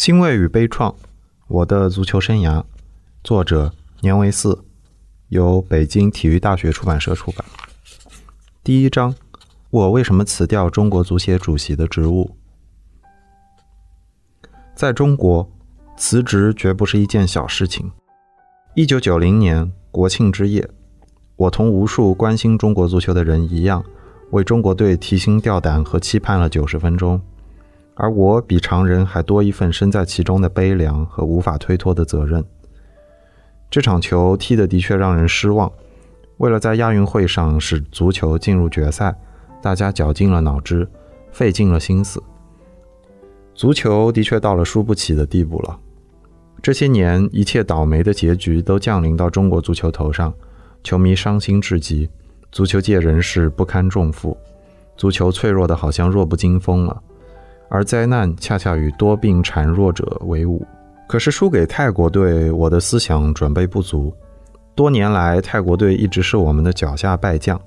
欣慰与悲怆，我的足球生涯，作者年维四，由北京体育大学出版社出版。第一章，我为什么辞掉中国足协主席的职务？在中国，辞职绝不是一件小事情。一九九零年国庆之夜，我同无数关心中国足球的人一样，为中国队提心吊胆和期盼了九十分钟。而我比常人还多一份身在其中的悲凉和无法推脱的责任。这场球踢得的确让人失望。为了在亚运会上使足球进入决赛，大家绞尽了脑汁，费尽了心思。足球的确到了输不起的地步了。这些年，一切倒霉的结局都降临到中国足球头上，球迷伤心至极，足球界人士不堪重负，足球脆弱的好像弱不禁风了。而灾难恰恰与多病孱弱者为伍。可是输给泰国队，我的思想准备不足。多年来，泰国队一直是我们的脚下败将，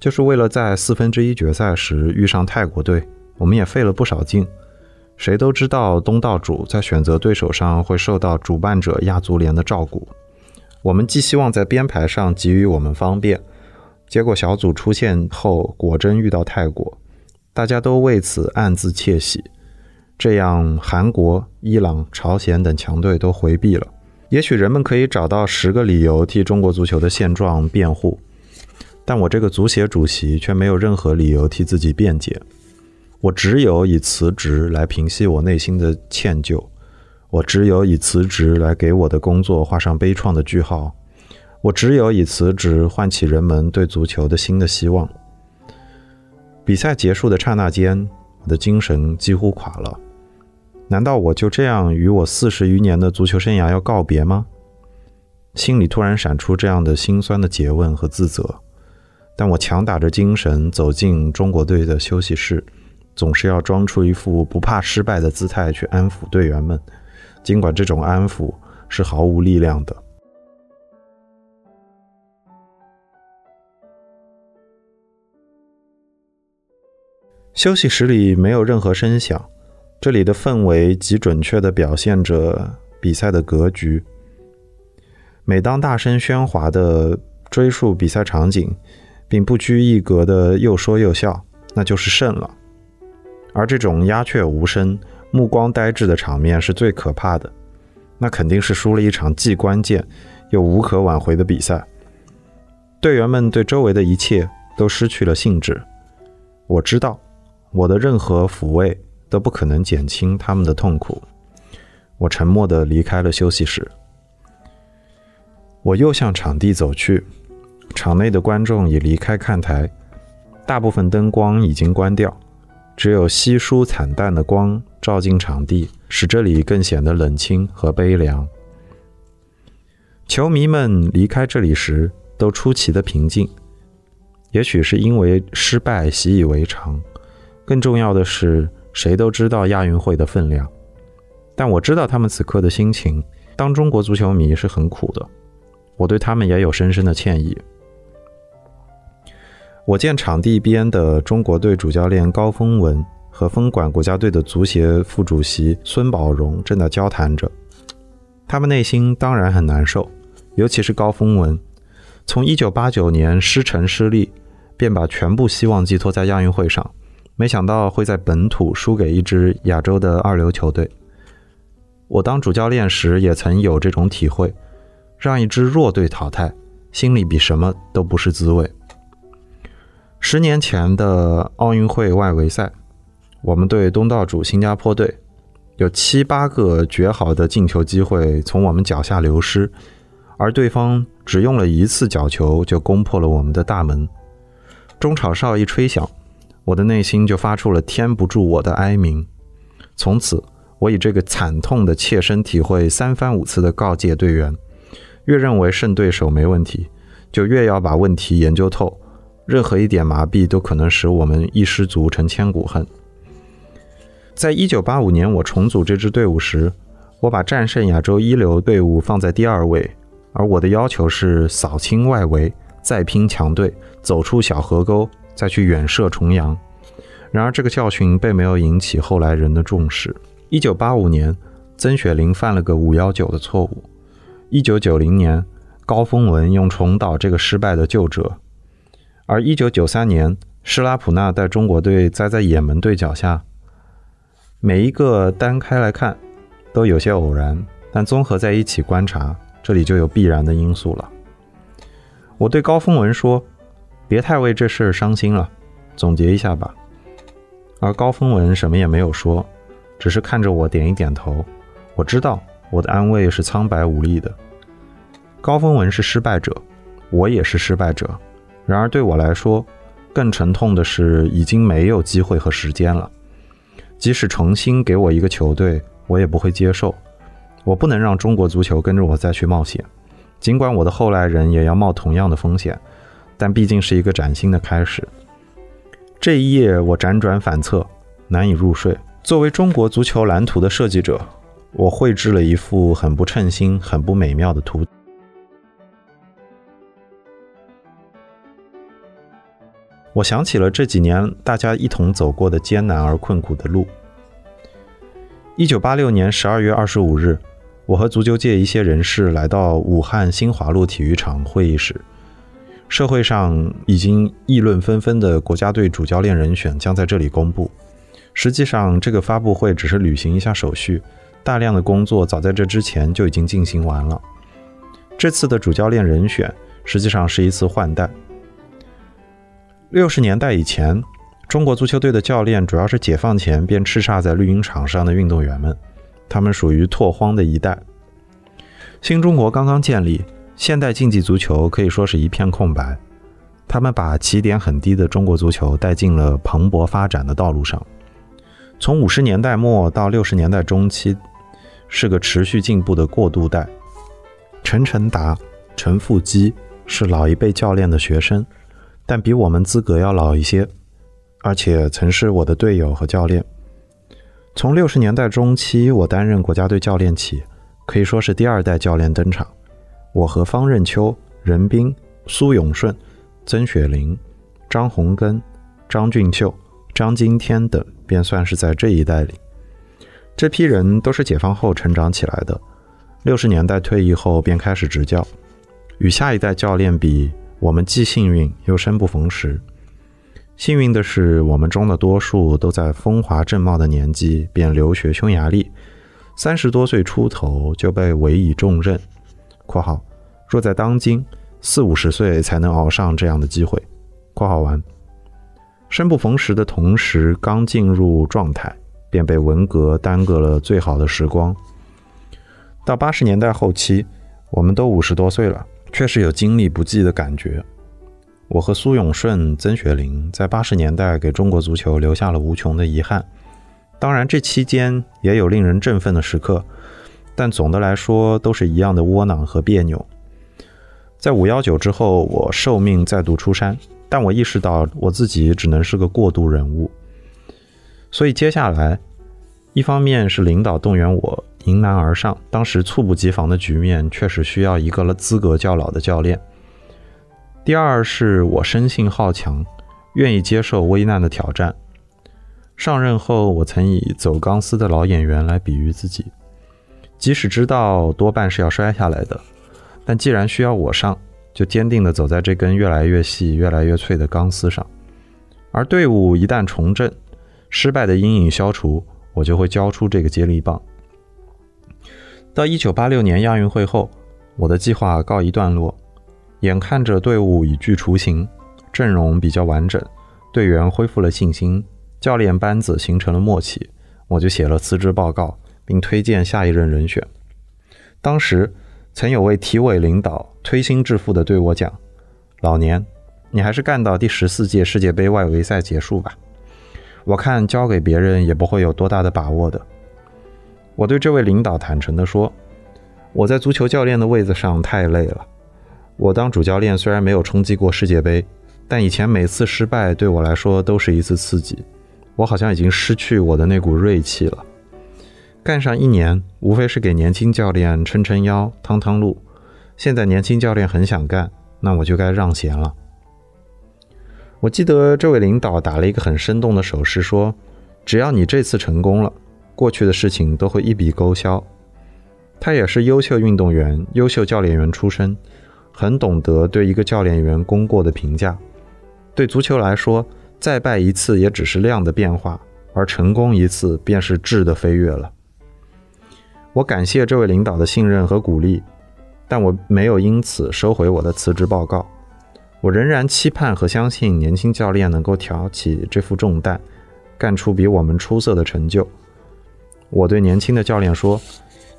就是为了在四分之一决赛时遇上泰国队，我们也费了不少劲。谁都知道东道主在选择对手上会受到主办者亚足联的照顾。我们寄希望在编排上给予我们方便，结果小组出现后，果真遇到泰国。大家都为此暗自窃喜，这样韩国、伊朗、朝鲜等强队都回避了。也许人们可以找到十个理由替中国足球的现状辩护，但我这个足协主席却没有任何理由替自己辩解。我只有以辞职来平息我内心的歉疚，我只有以辞职来给我的工作画上悲怆的句号，我只有以辞职唤起人们对足球的新的希望。比赛结束的刹那间，我的精神几乎垮了。难道我就这样与我四十余年的足球生涯要告别吗？心里突然闪出这样的心酸的诘问和自责。但我强打着精神走进中国队的休息室，总是要装出一副不怕失败的姿态去安抚队员们，尽管这种安抚是毫无力量的。休息室里没有任何声响，这里的氛围极准确地表现着比赛的格局。每当大声喧哗地追溯比赛场景，并不拘一格地又说又笑，那就是胜了。而这种鸦雀无声、目光呆滞的场面是最可怕的，那肯定是输了一场既关键又无可挽回的比赛。队员们对周围的一切都失去了兴致。我知道。我的任何抚慰都不可能减轻他们的痛苦。我沉默地离开了休息室。我又向场地走去，场内的观众已离开看台，大部分灯光已经关掉，只有稀疏惨淡的光照进场地，使这里更显得冷清和悲凉。球迷们离开这里时都出奇的平静，也许是因为失败习以为常。更重要的是，谁都知道亚运会的分量，但我知道他们此刻的心情。当中国足球迷是很苦的，我对他们也有深深的歉意。我见场地边的中国队主教练高峰文和分管国家队的足协副主席孙宝荣正在交谈着，他们内心当然很难受，尤其是高峰文，从1989年失城失利，便把全部希望寄托在亚运会上。没想到会在本土输给一支亚洲的二流球队。我当主教练时也曾有这种体会，让一支弱队淘汰，心里比什么都不是滋味。十年前的奥运会外围赛，我们对东道主新加坡队，有七八个绝好的进球机会从我们脚下流失，而对方只用了一次角球就攻破了我们的大门。中场哨一吹响。我的内心就发出了天不住我的哀鸣。从此，我以这个惨痛的切身体会，三番五次地告诫队员：越认为胜对手没问题，就越要把问题研究透。任何一点麻痹都可能使我们一失足成千古恨。在一九八五年我重组这支队伍时，我把战胜亚洲一流队伍放在第二位，而我的要求是扫清外围，再拼强队，走出小河沟。再去远射重洋，然而这个教训并没有引起后来人的重视。一九八五年，曾雪林犯了个五幺九的错误。一九九零年，高峰文用重蹈这个失败的旧辙，而一九九三年，施拉普纳带中国队栽在也门队脚下。每一个单开来看，都有些偶然，但综合在一起观察，这里就有必然的因素了。我对高峰文说：“别太为这事儿伤心了，总结一下吧。”而高峰文什么也没有说，只是看着我点一点头。我知道我的安慰是苍白无力的。高峰文是失败者，我也是失败者。然而对我来说，更沉痛的是已经没有机会和时间了。即使重新给我一个球队，我也不会接受。我不能让中国足球跟着我再去冒险，尽管我的后来人也要冒同样的风险，但毕竟是一个崭新的开始。这一夜我辗转反侧，难以入睡。作为中国足球蓝图的设计者，我绘制了一幅很不称心、很不美妙的图。我想起了这几年大家一同走过的艰难而困苦的路。一九八六年十二月二十五日，我和足球界一些人士来到武汉新华路体育场会议室。社会上已经议论纷纷的国家队主教练人选将在这里公布。实际上，这个发布会只是履行一下手续，大量的工作早在这之前就已经进行完了。这次的主教练人选实际上是一次换代。六十年代以前，中国足球队的教练主要是解放前便叱咤在绿茵场上的运动员们，他们属于拓荒的一代。新中国刚刚建立，现代竞技足球可以说是一片空白。他们把起点很低的中国足球带进了蓬勃发展的道路上。从五十年代末到六十年代中期，是个持续进步的过渡代。陈晨达、陈富基是老一辈教练的学生。但比我们资格要老一些，而且曾是我的队友和教练。从六十年代中期我担任国家队教练起，可以说是第二代教练登场。我和方任秋、任斌、苏永顺、曾雪林、张洪根、张俊秀、张金天等，便算是在这一代里。这批人都是解放后成长起来的，六十年代退役后便开始执教，与下一代教练比。我们既幸运又生不逢时。幸运的是，我们中的多数都在风华正茂的年纪便留学匈牙利，三十多岁出头就被委以重任（括号若在当今，四五十岁才能熬上这样的机会）。括号完。生不逢时的同时，刚进入状态，便被文革耽搁了最好的时光。到八十年代后期，我们都五十多岁了。确实有精力不济的感觉。我和苏永顺、曾雪林在八十年代给中国足球留下了无穷的遗憾。当然，这期间也有令人振奋的时刻，但总的来说都是一样的窝囊和别扭。在五幺九之后，我受命再度出山，但我意识到我自己只能是个过渡人物。所以接下来，一方面是领导动员我。迎难而上，当时猝不及防的局面确实需要一个资格较老的教练。第二是我生性好强，愿意接受危难的挑战。上任后，我曾以走钢丝的老演员来比喻自己，即使知道多半是要摔下来的，但既然需要我上，就坚定地走在这根越来越细、越来越脆的钢丝上。而队伍一旦重振，失败的阴影消除，我就会交出这个接力棒。到一九八六年亚运会后，我的计划告一段落。眼看着队伍已具雏形，阵容比较完整，队员恢复了信心，教练班子形成了默契，我就写了辞职报告，并推荐下一任人选。当时曾有位体委领导推心置腹地对我讲：“老年，你还是干到第十四届世界杯外围赛结束吧，我看交给别人也不会有多大的把握的。”我对这位领导坦诚地说：“我在足球教练的位子上太累了。我当主教练虽然没有冲击过世界杯，但以前每次失败对我来说都是一次刺激。我好像已经失去我的那股锐气了。干上一年，无非是给年轻教练撑撑腰、趟趟路。现在年轻教练很想干，那我就该让贤了。”我记得这位领导打了一个很生动的手势，说：“只要你这次成功了。”过去的事情都会一笔勾销。他也是优秀运动员、优秀教练员出身，很懂得对一个教练员功过的评价。对足球来说，再败一次也只是量的变化，而成功一次便是质的飞跃了。我感谢这位领导的信任和鼓励，但我没有因此收回我的辞职报告。我仍然期盼和相信年轻教练能够挑起这副重担，干出比我们出色的成就。我对年轻的教练说：“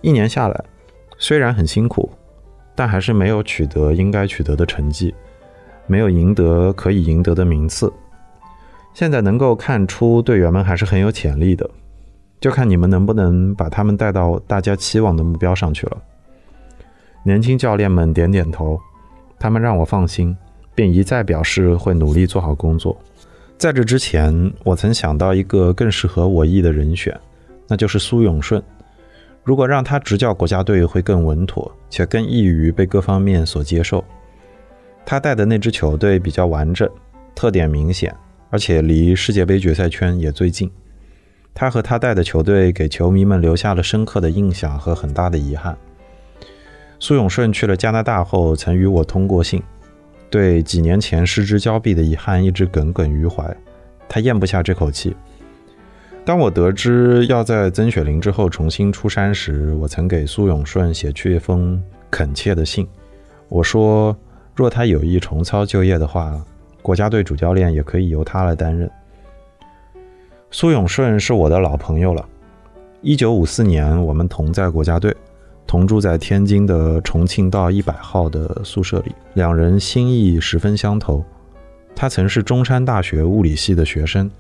一年下来，虽然很辛苦，但还是没有取得应该取得的成绩，没有赢得可以赢得的名次。现在能够看出队员们还是很有潜力的，就看你们能不能把他们带到大家期望的目标上去了。”年轻教练们点点头，他们让我放心。并一再表示会努力做好工作。在这之前，我曾想到一个更适合我意的人选，那就是苏永顺。如果让他执教国家队，会更稳妥，且更易于被各方面所接受。他带的那支球队比较完整，特点明显，而且离世界杯决赛圈也最近。他和他带的球队给球迷们留下了深刻的印象和很大的遗憾。苏永顺去了加拿大后，曾与我通过信。对几年前失之交臂的遗憾一直耿耿于怀，他咽不下这口气。当我得知要在曾雪林之后重新出山时，我曾给苏永顺写去一封恳切的信。我说，若他有意重操旧业的话，国家队主教练也可以由他来担任。苏永顺是我的老朋友了，一九五四年我们同在国家队。同住在天津的重庆道一百号的宿舍里，两人心意十分相投。他曾是中山大学物理系的学生，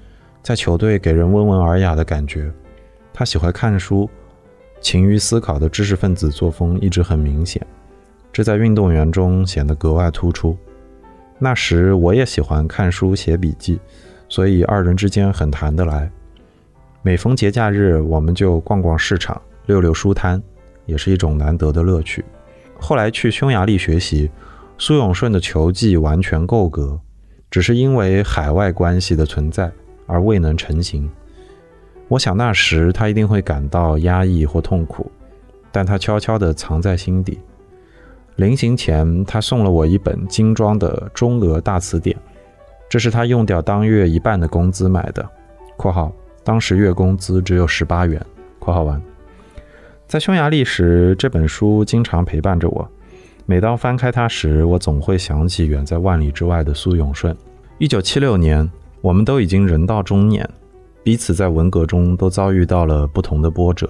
在球队给人温文尔雅的感觉。他喜欢看书，勤于思考的知识分子作风一直很明显，这在运动员中显得格外突出。那时我也喜欢看书写笔记，所以二人之间很谈得来。每逢节假日，我们就逛逛市场，溜溜书摊。也是一种难得的乐趣。后来去匈牙利学习，苏永顺的球技完全够格，只是因为海外关系的存在而未能成型。我想那时他一定会感到压抑或痛苦，但他悄悄地藏在心底。临行前，他送了我一本精装的中俄大词典，这是他用掉当月一半的工资买的（括号当时月工资只有十八元）。括号完。在匈牙利时，这本书经常陪伴着我。每当翻开它时，我总会想起远在万里之外的苏永顺。一九七六年，我们都已经人到中年，彼此在文革中都遭遇到了不同的波折。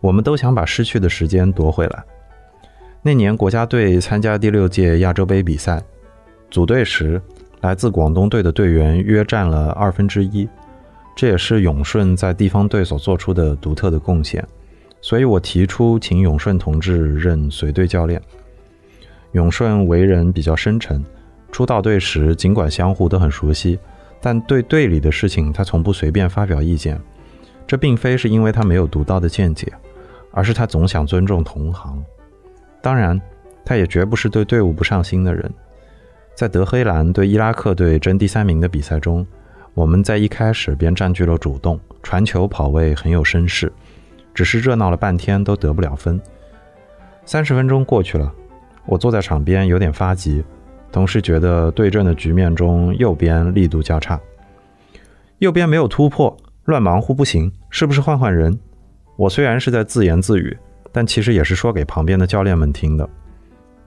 我们都想把失去的时间夺回来。那年，国家队参加第六届亚洲杯比赛，组队时，来自广东队的队员约占了二分之一，这也是永顺在地方队所做出的独特的贡献。所以我提出请永顺同志任随队教练。永顺为人比较深沉，初到队时尽管相互都很熟悉，但对队里的事情他从不随便发表意见。这并非是因为他没有独到的见解，而是他总想尊重同行。当然，他也绝不是对队伍不上心的人。在德黑兰对伊拉克队争第三名的比赛中，我们在一开始便占据了主动，传球跑位很有声势。只是热闹了半天都得不了分。三十分钟过去了，我坐在场边有点发急，同时觉得对阵的局面中右边力度较差，右边没有突破，乱忙乎不行，是不是换换人？我虽然是在自言自语，但其实也是说给旁边的教练们听的。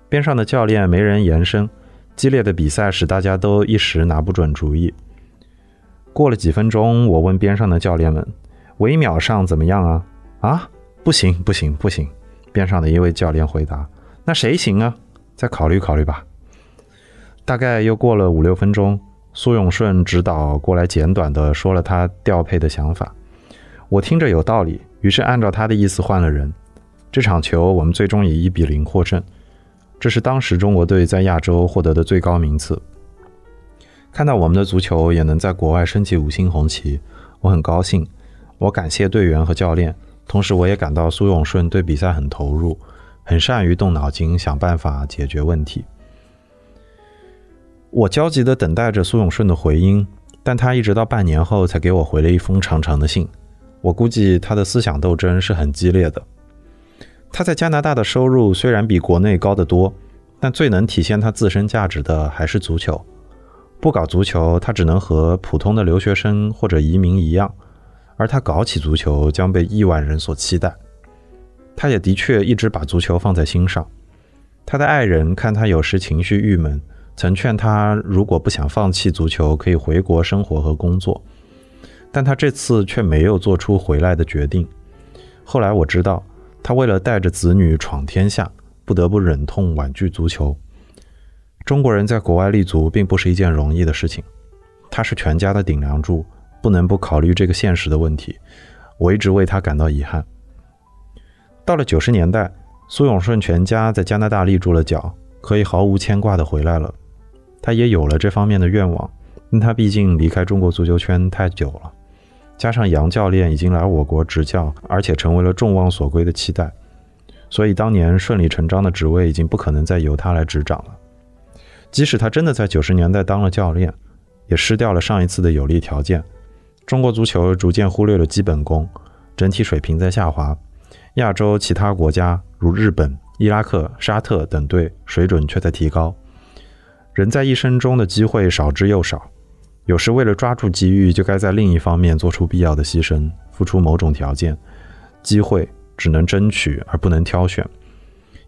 边上的教练没人言声，激烈的比赛使大家都一时拿不准主意。过了几分钟，我问边上的教练们：“微秒上怎么样啊？”啊，不行不行不行！边上的一位教练回答：“那谁行啊？再考虑考虑吧。”大概又过了五六分钟，苏永顺指导过来，简短的说了他调配的想法。我听着有道理，于是按照他的意思换了人。这场球我们最终以一比零获胜，这是当时中国队在亚洲获得的最高名次。看到我们的足球也能在国外升起五星红旗，我很高兴。我感谢队员和教练。同时，我也感到苏永顺对比赛很投入，很善于动脑筋想办法解决问题。我焦急地等待着苏永顺的回音，但他一直到半年后才给我回了一封长长的信。我估计他的思想斗争是很激烈的。他在加拿大的收入虽然比国内高得多，但最能体现他自身价值的还是足球。不搞足球，他只能和普通的留学生或者移民一样；而他搞起足球，将被亿万人所期待。他也的确一直把足球放在心上。他的爱人看他有时情绪郁闷，曾劝他如果不想放弃足球，可以回国生活和工作。但他这次却没有做出回来的决定。后来我知道，他为了带着子女闯天下，不得不忍痛婉拒足球。中国人在国外立足并不是一件容易的事情，他是全家的顶梁柱，不能不考虑这个现实的问题。我一直为他感到遗憾。到了九十年代，苏永顺全家在加拿大立住了脚，可以毫无牵挂地回来了。他也有了这方面的愿望，但他毕竟离开中国足球圈太久了，加上杨教练已经来我国执教，而且成为了众望所归的期待，所以当年顺理成章的职位已经不可能再由他来执掌了。即使他真的在九十年代当了教练，也失掉了上一次的有利条件。中国足球逐渐忽略了基本功，整体水平在下滑。亚洲其他国家如日本、伊拉克、沙特等队水准却在提高。人在一生中的机会少之又少，有时为了抓住机遇，就该在另一方面做出必要的牺牲，付出某种条件。机会只能争取而不能挑选。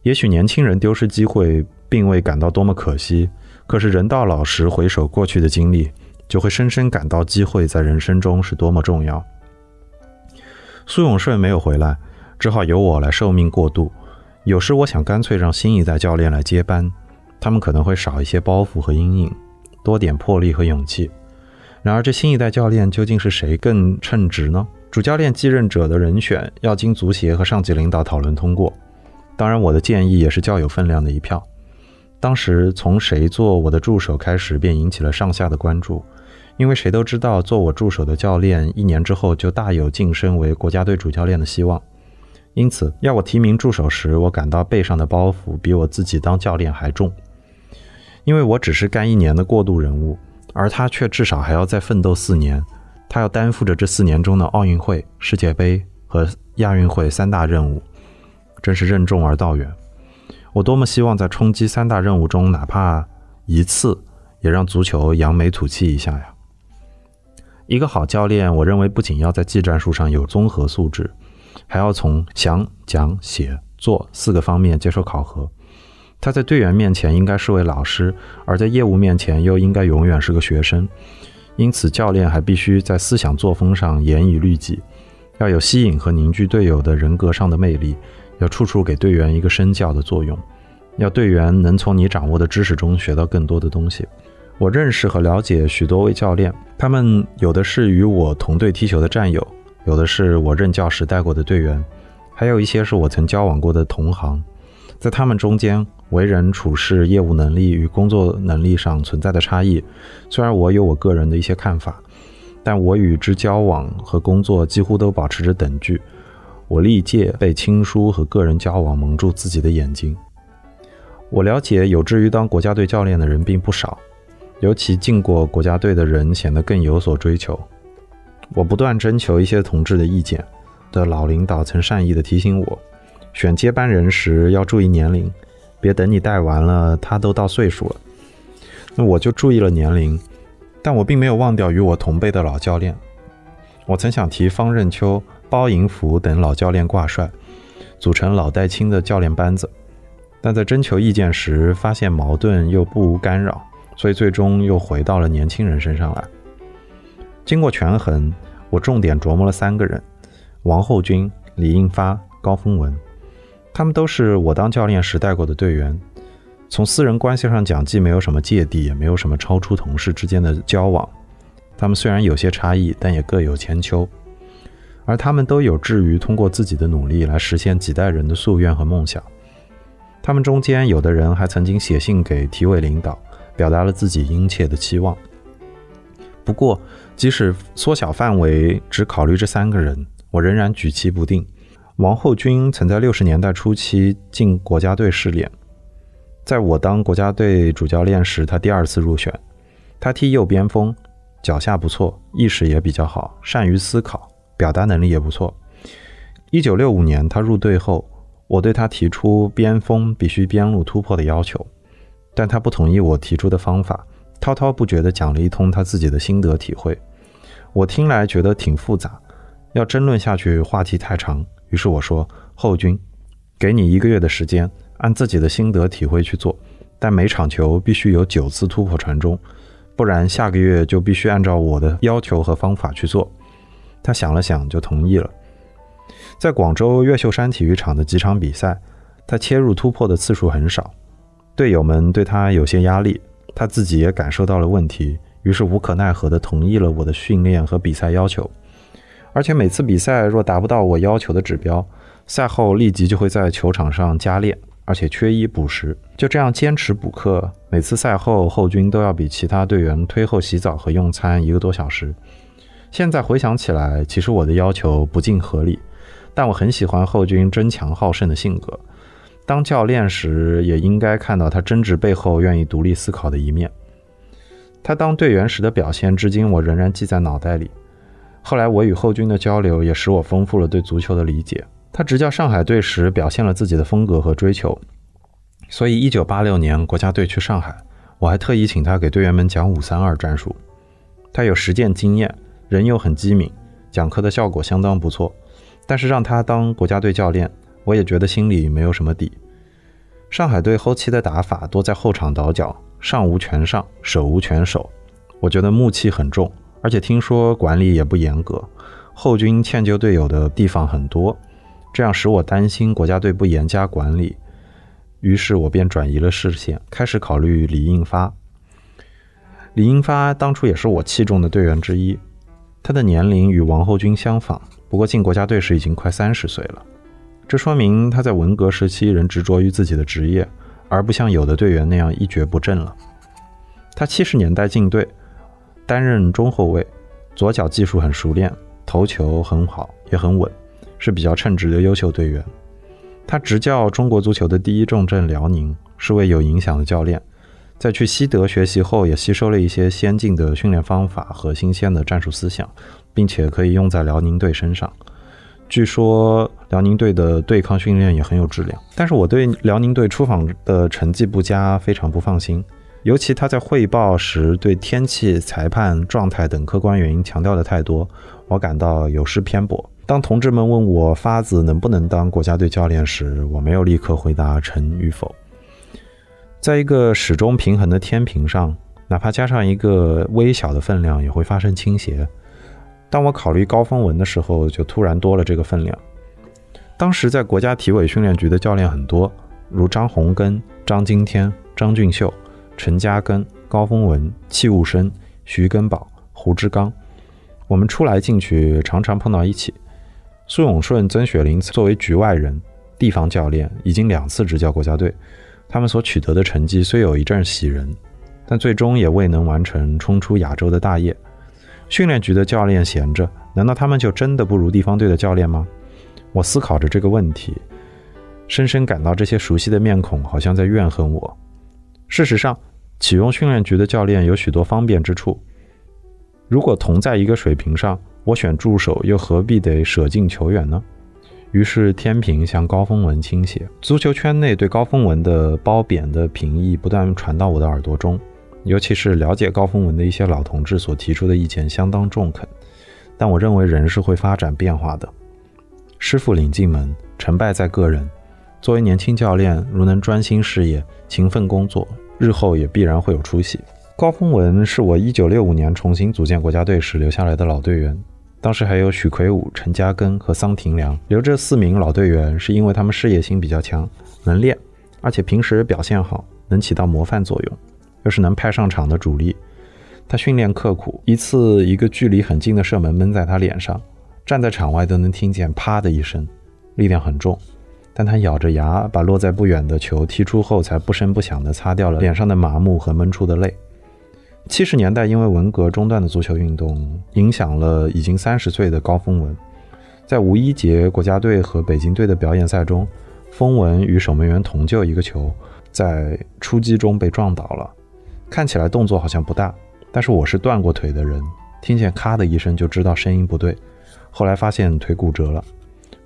也许年轻人丢失机会。并未感到多么可惜，可是人到老时回首过去的经历，就会深深感到机会在人生中是多么重要。苏永顺没有回来，只好由我来受命过渡。有时我想干脆让新一代教练来接班，他们可能会少一些包袱和阴影，多点魄力和勇气。然而，这新一代教练究竟是谁更称职呢？主教练继任者的人选要经足协和上级领导讨论通过。当然，我的建议也是较有分量的一票。当时从谁做我的助手开始，便引起了上下的关注，因为谁都知道，做我助手的教练一年之后就大有晋升为国家队主教练的希望。因此，要我提名助手时，我感到背上的包袱比我自己当教练还重，因为我只是干一年的过渡人物，而他却至少还要再奋斗四年，他要担负着这四年中的奥运会、世界杯和亚运会三大任务，真是任重而道远。我多么希望在冲击三大任务中，哪怕一次，也让足球扬眉吐气一下呀！一个好教练，我认为不仅要在技战术上有综合素质，还要从想、讲、写、做四个方面接受考核。他在队员面前应该是位老师，而在业务面前又应该永远是个学生。因此，教练还必须在思想作风上严以律己，要有吸引和凝聚队友的人格上的魅力。要处处给队员一个身教的作用，要队员能从你掌握的知识中学到更多的东西。我认识和了解许多位教练，他们有的是与我同队踢球的战友，有的是我任教时带过的队员，还有一些是我曾交往过的同行。在他们中间，为人处事、业务能力与工作能力上存在的差异，虽然我有我个人的一些看法，但我与之交往和工作几乎都保持着等距。我历届被亲疏和个人交往蒙住自己的眼睛。我了解有志于当国家队教练的人并不少，尤其进过国家队的人显得更有所追求。我不断征求一些同志的意见，的老领导曾善意地提醒我，选接班人时要注意年龄，别等你带完了他都到岁数了。那我就注意了年龄，但我并没有忘掉与我同辈的老教练。我曾想提方任秋。包银福等老教练挂帅，组成老带青的教练班子，但在征求意见时发现矛盾又不无干扰，所以最终又回到了年轻人身上来。经过权衡，我重点琢磨了三个人：王厚军、李应发、高峰文。他们都是我当教练时带过的队员，从私人关系上讲，既没有什么芥蒂，也没有什么超出同事之间的交往。他们虽然有些差异，但也各有千秋。而他们都有志于通过自己的努力来实现几代人的夙愿和梦想。他们中间有的人还曾经写信给体委领导，表达了自己殷切的期望。不过，即使缩小范围，只考虑这三个人，我仍然举棋不定。王厚军曾在六十年代初期进国家队试练，在我当国家队主教练时，他第二次入选。他踢右边锋，脚下不错，意识也比较好，善于思考。表达能力也不错。一九六五年他入队后，我对他提出边锋必须边路突破的要求，但他不同意我提出的方法，滔滔不绝地讲了一通他自己的心得体会。我听来觉得挺复杂，要争论下去话题太长，于是我说：“后军，给你一个月的时间，按自己的心得体会去做。”但每场球必须有九次突破传中，不然下个月就必须按照我的要求和方法去做。他想了想，就同意了。在广州越秀山体育场的几场比赛，他切入突破的次数很少，队友们对他有些压力，他自己也感受到了问题，于是无可奈何地同意了我的训练和比赛要求。而且每次比赛若达不到我要求的指标，赛后立即就会在球场上加练。而且缺衣补食，就这样坚持补课。每次赛后，后军都要比其他队员推后洗澡和用餐一个多小时。现在回想起来，其实我的要求不尽合理，但我很喜欢后军争强好胜的性格。当教练时，也应该看到他争执背后愿意独立思考的一面。他当队员时的表现，至今我仍然记在脑袋里。后来我与后军的交流，也使我丰富了对足球的理解。他执教上海队时表现了自己的风格和追求，所以一九八六年国家队去上海，我还特意请他给队员们讲五三二战术。他有实践经验，人又很机敏，讲课的效果相当不错。但是让他当国家队教练，我也觉得心里没有什么底。上海队后期的打法多在后场倒脚，上无全上，守无全守，我觉得木气很重，而且听说管理也不严格，后军欠救队友的地方很多。这样使我担心国家队不严加管理，于是我便转移了视线，开始考虑李应发。李应发当初也是我器重的队员之一，他的年龄与王后军相仿，不过进国家队时已经快三十岁了。这说明他在文革时期仍执着于自己的职业，而不像有的队员那样一蹶不振了。他七十年代进队，担任中后卫，左脚技术很熟练，头球很好，也很稳。是比较称职的优秀队员。他执教中国足球的第一重镇辽宁，是位有影响的教练。在去西德学习后，也吸收了一些先进的训练方法和新鲜的战术思想，并且可以用在辽宁队身上。据说辽宁队的对抗训练也很有质量。但是我对辽宁队出访的成绩不佳非常不放心，尤其他在汇报时对天气、裁判、状态等客观原因强调的太多，我感到有失偏颇。当同志们问我发子能不能当国家队教练时，我没有立刻回答成与否。在一个始终平衡的天平上，哪怕加上一个微小的分量，也会发生倾斜。当我考虑高峰文的时候，就突然多了这个分量。当时在国家体委训练局的教练很多，如张洪根、张金天、张俊秀、陈嘉庚、高峰文、戚务生、徐根宝、胡志刚，我们出来进去，常常碰到一起。苏永顺、曾雪林作为局外人、地方教练，已经两次执教国家队。他们所取得的成绩虽有一阵喜人，但最终也未能完成冲出亚洲的大业。训练局的教练闲着，难道他们就真的不如地方队的教练吗？我思考着这个问题，深深感到这些熟悉的面孔好像在怨恨我。事实上，启用训练局的教练有许多方便之处。如果同在一个水平上，我选助手，又何必得舍近求远呢？于是天平向高峰文倾斜。足球圈内对高峰文的褒贬的评议不断传到我的耳朵中，尤其是了解高峰文的一些老同志所提出的意见相当中肯。但我认为人是会发展变化的。师傅领进门，成败在个人。作为年轻教练，如能专心事业、勤奋工作，日后也必然会有出息。高峰文是我1965年重新组建国家队时留下来的老队员。当时还有许奎武、陈嘉庚和桑廷良，留这四名老队员是因为他们事业心比较强，能练，而且平时表现好，能起到模范作用，又是能派上场的主力。他训练刻苦，一次一个距离很近的射门闷在他脸上，站在场外都能听见啪的一声，力量很重。但他咬着牙把落在不远的球踢出后，才不声不响地擦掉了脸上的麻木和闷出的泪。七十年代，因为文革中断的足球运动，影响了已经三十岁的高峰文。在五一节国家队和北京队的表演赛中，峰文与守门员同救一个球，在出击中被撞倒了。看起来动作好像不大，但是我是断过腿的人，听见咔的一声就知道声音不对。后来发现腿骨折了。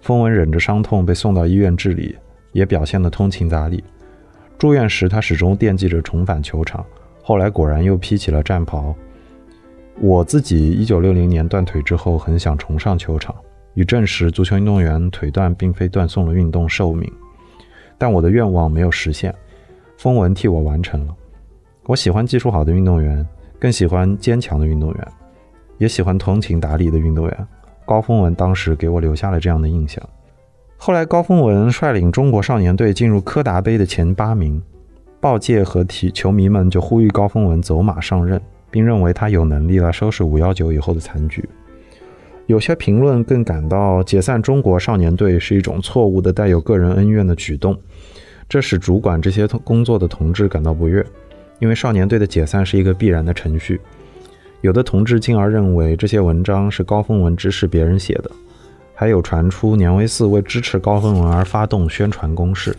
风文忍着伤痛被送到医院治理，也表现得通情达理。住院时，他始终惦记着重返球场。后来果然又披起了战袍。我自己一九六零年断腿之后，很想重上球场，以证实足球运动员腿断并非断送了运动寿命。但我的愿望没有实现，风文替我完成了。我喜欢技术好的运动员，更喜欢坚强的运动员，也喜欢通情达理的运动员。高峰文当时给我留下了这样的印象。后来，高峰文率领中国少年队进入柯达杯的前八名，报界和体球迷们就呼吁高峰文走马上任，并认为他有能力来收拾五幺九以后的残局。有些评论更感到解散中国少年队是一种错误的、带有个人恩怨的举动，这使主管这些工作的同志感到不悦，因为少年队的解散是一个必然的程序。有的同志进而认为这些文章是高峰文指使别人写的，还有传出年维四为支持高峰文而发动宣传攻势。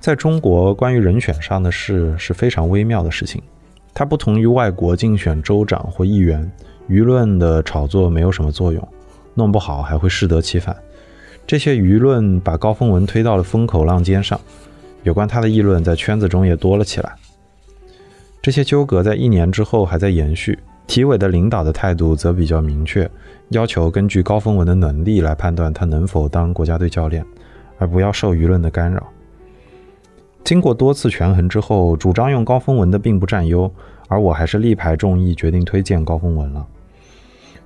在中国，关于人选上的事是非常微妙的事情，它不同于外国竞选州长或议员，舆论的炒作没有什么作用，弄不好还会适得其反。这些舆论把高峰文推到了风口浪尖上，有关他的议论在圈子中也多了起来。这些纠葛在一年之后还在延续。体委的领导的态度则比较明确，要求根据高峰文的能力来判断他能否当国家队教练，而不要受舆论的干扰。经过多次权衡之后，主张用高峰文的并不占优，而我还是力排众议，决定推荐高峰文了。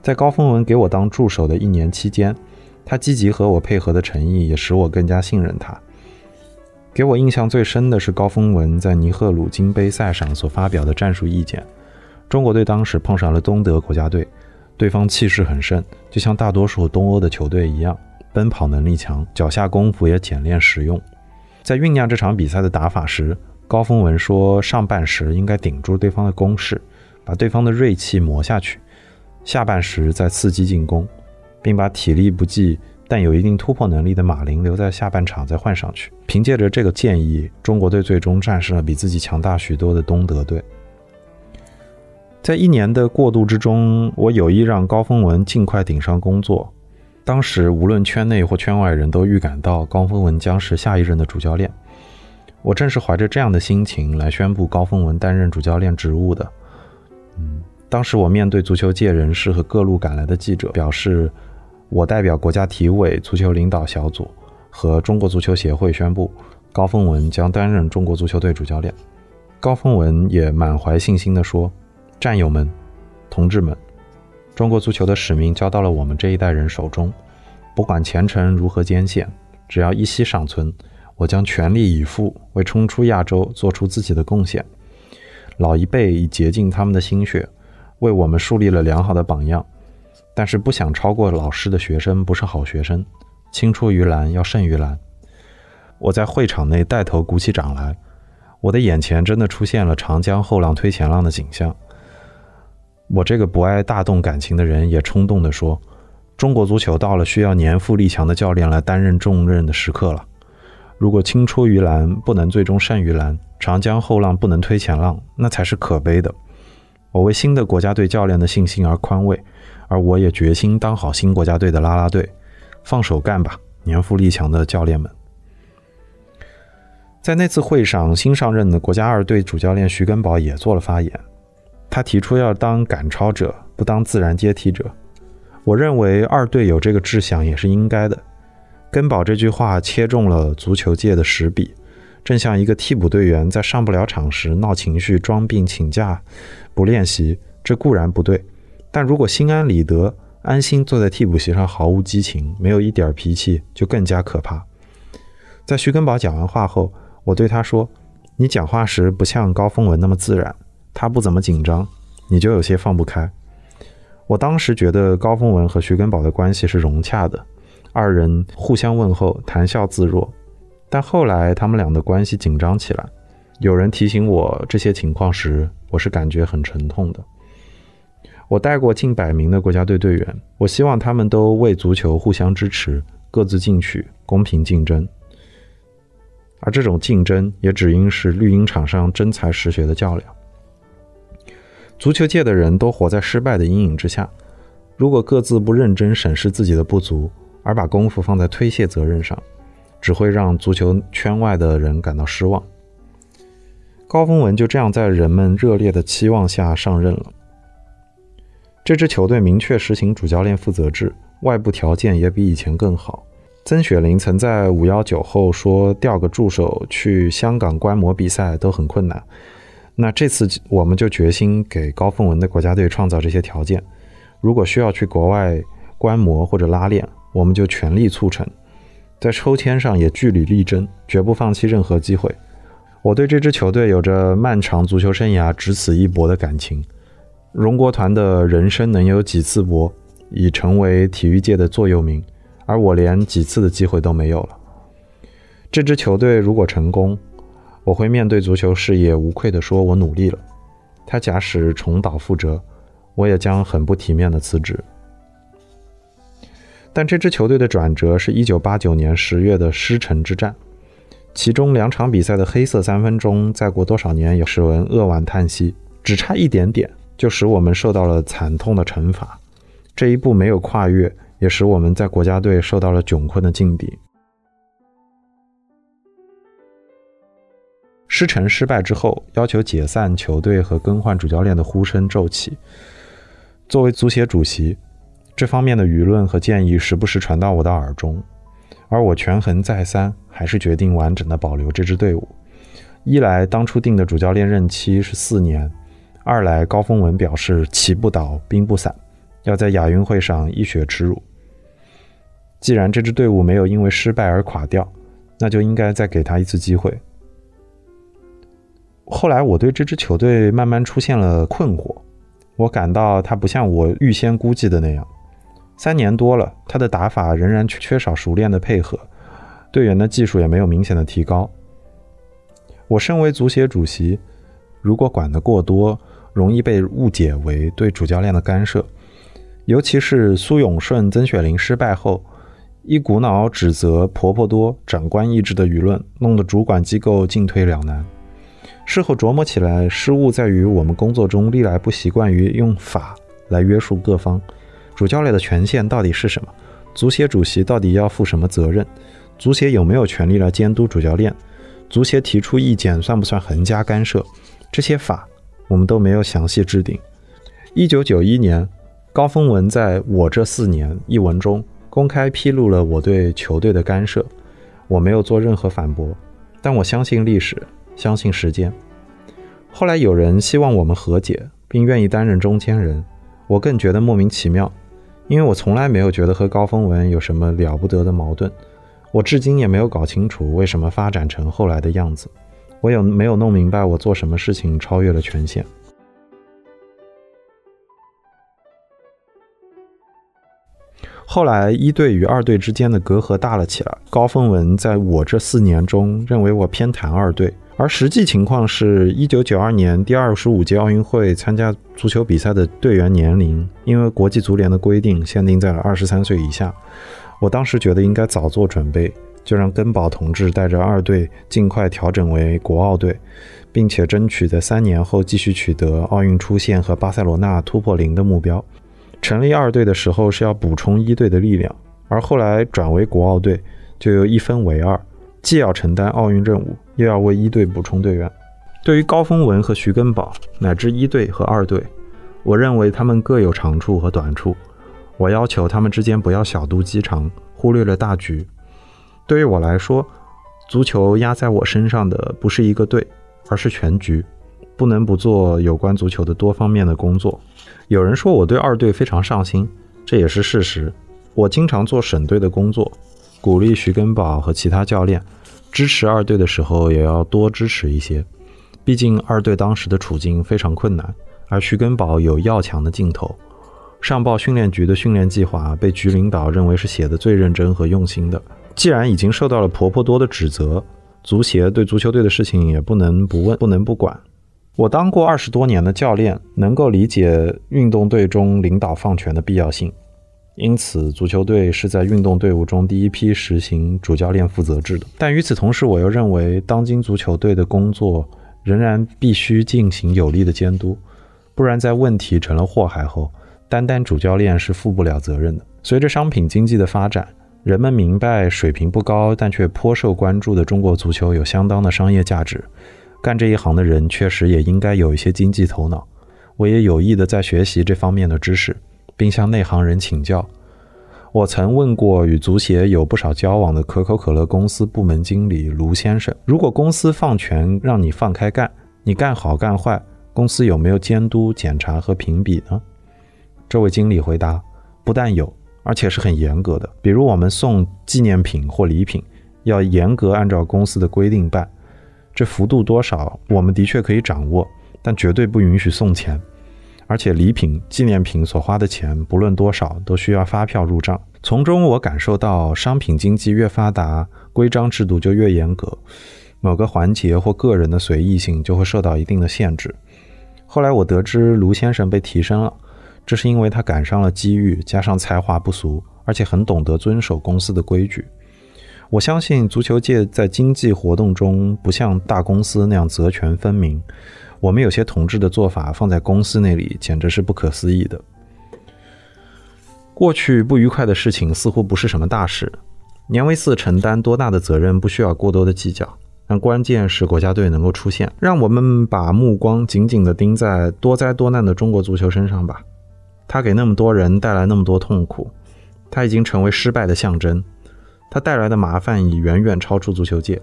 在高峰文给我当助手的一年期间，他积极和我配合的诚意也使我更加信任他。给我印象最深的是高峰文在尼赫鲁金杯赛上所发表的战术意见。中国队当时碰上了东德国家队，对方气势很盛，就像大多数东欧的球队一样，奔跑能力强，脚下功夫也简练实用。在酝酿这场比赛的打法时，高峰文说，上半时应该顶住对方的攻势，把对方的锐气磨下去，下半时再伺机进攻，并把体力不济。但有一定突破能力的马林留在下半场再换上去。凭借着这个建议，中国队最终战胜了比自己强大许多的东德队。在一年的过渡之中，我有意让高峰文尽快顶上工作。当时无论圈内或圈外人都预感到高峰文将是下一任的主教练。我正是怀着这样的心情来宣布高峰文担任主教练职务的。嗯，当时我面对足球界人士和各路赶来的记者，表示。我代表国家体委足球领导小组和中国足球协会宣布，高峰文将担任中国足球队主教练。高峰文也满怀信心地说：“战友们，同志们，中国足球的使命交到了我们这一代人手中。不管前程如何艰险，只要一息尚存，我将全力以赴为冲出亚洲做出自己的贡献。老一辈已竭尽他们的心血，为我们树立了良好的榜样。”但是不想超过老师的学生不是好学生，青出于蓝要胜于蓝。我在会场内带头鼓起掌来，我的眼前真的出现了长江后浪推前浪的景象。我这个不爱大动感情的人也冲动地说：“中国足球到了需要年富力强的教练来担任重任的时刻了。如果青出于蓝不能最终胜于蓝，长江后浪不能推前浪，那才是可悲的。我为新的国家队教练的信心而宽慰。”而我也决心当好新国家队的啦啦队，放手干吧，年富力强的教练们。在那次会上，新上任的国家二队主教练徐根宝也做了发言，他提出要当赶超者，不当自然接替者。我认为二队有这个志向也是应该的。根宝这句话切中了足球界的实笔，正像一个替补队员在上不了场时闹情绪、装病、请假、不练习，这固然不对。但如果心安理得、安心坐在替补席上，毫无激情，没有一点脾气，就更加可怕。在徐根宝讲完话后，我对他说：“你讲话时不像高峰文那么自然，他不怎么紧张，你就有些放不开。”我当时觉得高峰文和徐根宝的关系是融洽的，二人互相问候，谈笑自若。但后来他们俩的关系紧张起来，有人提醒我这些情况时，我是感觉很沉痛的。我带过近百名的国家队队员，我希望他们都为足球互相支持，各自进取，公平竞争。而这种竞争也只应是绿茵场上真才实学的较量。足球界的人都活在失败的阴影之下，如果各自不认真审视自己的不足，而把功夫放在推卸责任上，只会让足球圈外的人感到失望。高峰文就这样在人们热烈的期望下上任了。这支球队明确实行主教练负责制，外部条件也比以前更好。曾雪林曾在五幺九后说：“调个助手去香港观摩比赛都很困难。”那这次我们就决心给高凤文的国家队创造这些条件。如果需要去国外观摩或者拉练，我们就全力促成。在抽签上也据理力争，绝不放弃任何机会。我对这支球队有着漫长足球生涯只此一搏的感情。荣国团的人生能有几次搏，已成为体育界的座右铭。而我连几次的机会都没有了。这支球队如果成功，我会面对足球事业无愧地说：“我努力了。”他假使重蹈覆辙，我也将很不体面的辞职。但这支球队的转折是一九八九年十月的狮城之战，其中两场比赛的黑色三分钟，再过多少年也使人扼腕叹息。只差一点点，就使我们受到了惨痛的惩罚。这一步没有跨越。也使我们在国家队受到了窘困的境地。师承失败之后，要求解散球队和更换主教练的呼声骤起。作为足协主席，这方面的舆论和建议时不时传到我的耳中，而我权衡再三，还是决定完整的保留这支队伍。一来，当初定的主教练任期是四年；二来，高峰文表示旗不倒，兵不散，要在亚运会上一雪耻辱。既然这支队伍没有因为失败而垮掉，那就应该再给他一次机会。后来我对这支球队慢慢出现了困惑，我感到他不像我预先估计的那样。三年多了，他的打法仍然缺少熟练的配合，队员的技术也没有明显的提高。我身为足协主席，如果管得过多，容易被误解为对主教练的干涉，尤其是苏永顺、曾雪林失败后。一股脑指责婆婆多、长官意志的舆论，弄得主管机构进退两难。事后琢磨起来，失误在于我们工作中历来不习惯于用法来约束各方。主教练的权限到底是什么？足协主席到底要负什么责任？足协有没有权利来监督主教练？足协提出意见算不算横加干涉？这些法我们都没有详细制定。一九九一年，高峰文在我这四年一文中。公开披露了我对球队的干涉，我没有做任何反驳，但我相信历史，相信时间。后来有人希望我们和解，并愿意担任中间人，我更觉得莫名其妙，因为我从来没有觉得和高峰文有什么了不得的矛盾，我至今也没有搞清楚为什么发展成后来的样子，我有没有弄明白我做什么事情超越了权限。后来，一队与二队之间的隔阂大了起来。高峰文在我这四年中认为我偏袒二队，而实际情况是，一九九二年第二十五届奥运会参加足球比赛的队员年龄，因为国际足联的规定限定在了二十三岁以下。我当时觉得应该早做准备，就让根宝同志带着二队尽快调整为国奥队，并且争取在三年后继续取得奥运出线和巴塞罗那突破零的目标。成立二队的时候是要补充一队的力量，而后来转为国奥队，就又一分为二，既要承担奥运任务，又要为一队补充队员。对于高峰文和徐根宝乃至一队和二队，我认为他们各有长处和短处，我要求他们之间不要小肚鸡肠，忽略了大局。对于我来说，足球压在我身上的不是一个队，而是全局。不能不做有关足球的多方面的工作。有人说我对二队非常上心，这也是事实。我经常做省队的工作，鼓励徐根宝和其他教练支持二队的时候，也要多支持一些。毕竟二队当时的处境非常困难，而徐根宝有要强的劲头。上报训练局的训练计划被局领导认为是写的最认真和用心的。既然已经受到了婆婆多的指责，足协对足球队的事情也不能不问，不能不管。我当过二十多年的教练，能够理解运动队中领导放权的必要性。因此，足球队是在运动队伍中第一批实行主教练负责制的。但与此同时，我又认为，当今足球队的工作仍然必须进行有力的监督，不然在问题成了祸害后，单单主教练是负不了责任的。随着商品经济的发展，人们明白水平不高但却颇受关注的中国足球有相当的商业价值。干这一行的人确实也应该有一些经济头脑。我也有意的在学习这方面的知识，并向内行人请教。我曾问过与足协有不少交往的可口可乐公司部门经理卢先生：“如果公司放权让你放开干，你干好干坏，公司有没有监督、检查和评比呢？”这位经理回答：“不但有，而且是很严格的。比如我们送纪念品或礼品，要严格按照公司的规定办。这幅度多少，我们的确可以掌握，但绝对不允许送钱。”而且礼品、纪念品所花的钱，不论多少，都需要发票入账。从中我感受到，商品经济越发达，规章制度就越严格，某个环节或个人的随意性就会受到一定的限制。后来我得知卢先生被提升了，这是因为他赶上了机遇，加上才华不俗，而且很懂得遵守公司的规矩。我相信足球界在经济活动中不像大公司那样责权分明。我们有些同志的做法放在公司那里，简直是不可思议的。过去不愉快的事情似乎不是什么大事，年维四承担多大的责任不需要过多的计较，但关键是国家队能够出现。让我们把目光紧紧地盯在多灾多难的中国足球身上吧。他给那么多人带来那么多痛苦，他已经成为失败的象征，他带来的麻烦已远远超出足球界。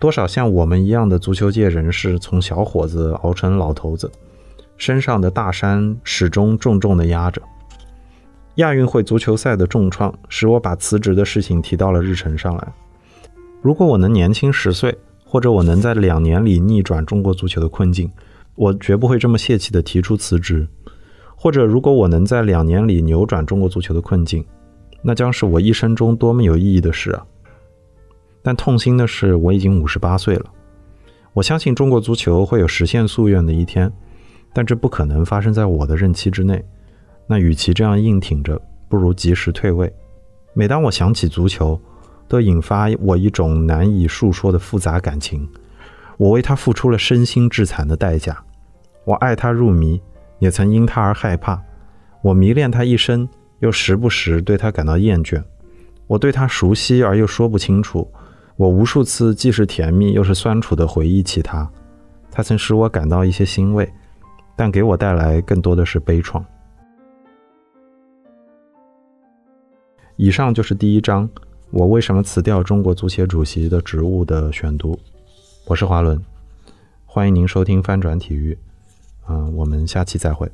多少像我们一样的足球界人士，从小伙子熬成老头子，身上的大山始终重重地压着。亚运会足球赛的重创，使我把辞职的事情提到了日程上来。如果我能年轻十岁，或者我能在两年里逆转中国足球的困境，我绝不会这么泄气地提出辞职。或者，如果我能在两年里扭转中国足球的困境，那将是我一生中多么有意义的事啊！但痛心的是，我已经五十八岁了。我相信中国足球会有实现夙愿的一天，但这不可能发生在我的任期之内。那与其这样硬挺着，不如及时退位。每当我想起足球，都引发我一种难以述说的复杂感情。我为他付出了身心致残的代价，我爱他入迷，也曾因他而害怕。我迷恋他一生，又时不时对他感到厌倦。我对他熟悉而又说不清楚。我无数次既是甜蜜又是酸楚地回忆起他，他曾使我感到一些欣慰，但给我带来更多的是悲怆。以上就是第一章，我为什么辞掉中国足协主席的职务的选读。我是华伦，欢迎您收听翻转体育，嗯，我们下期再会。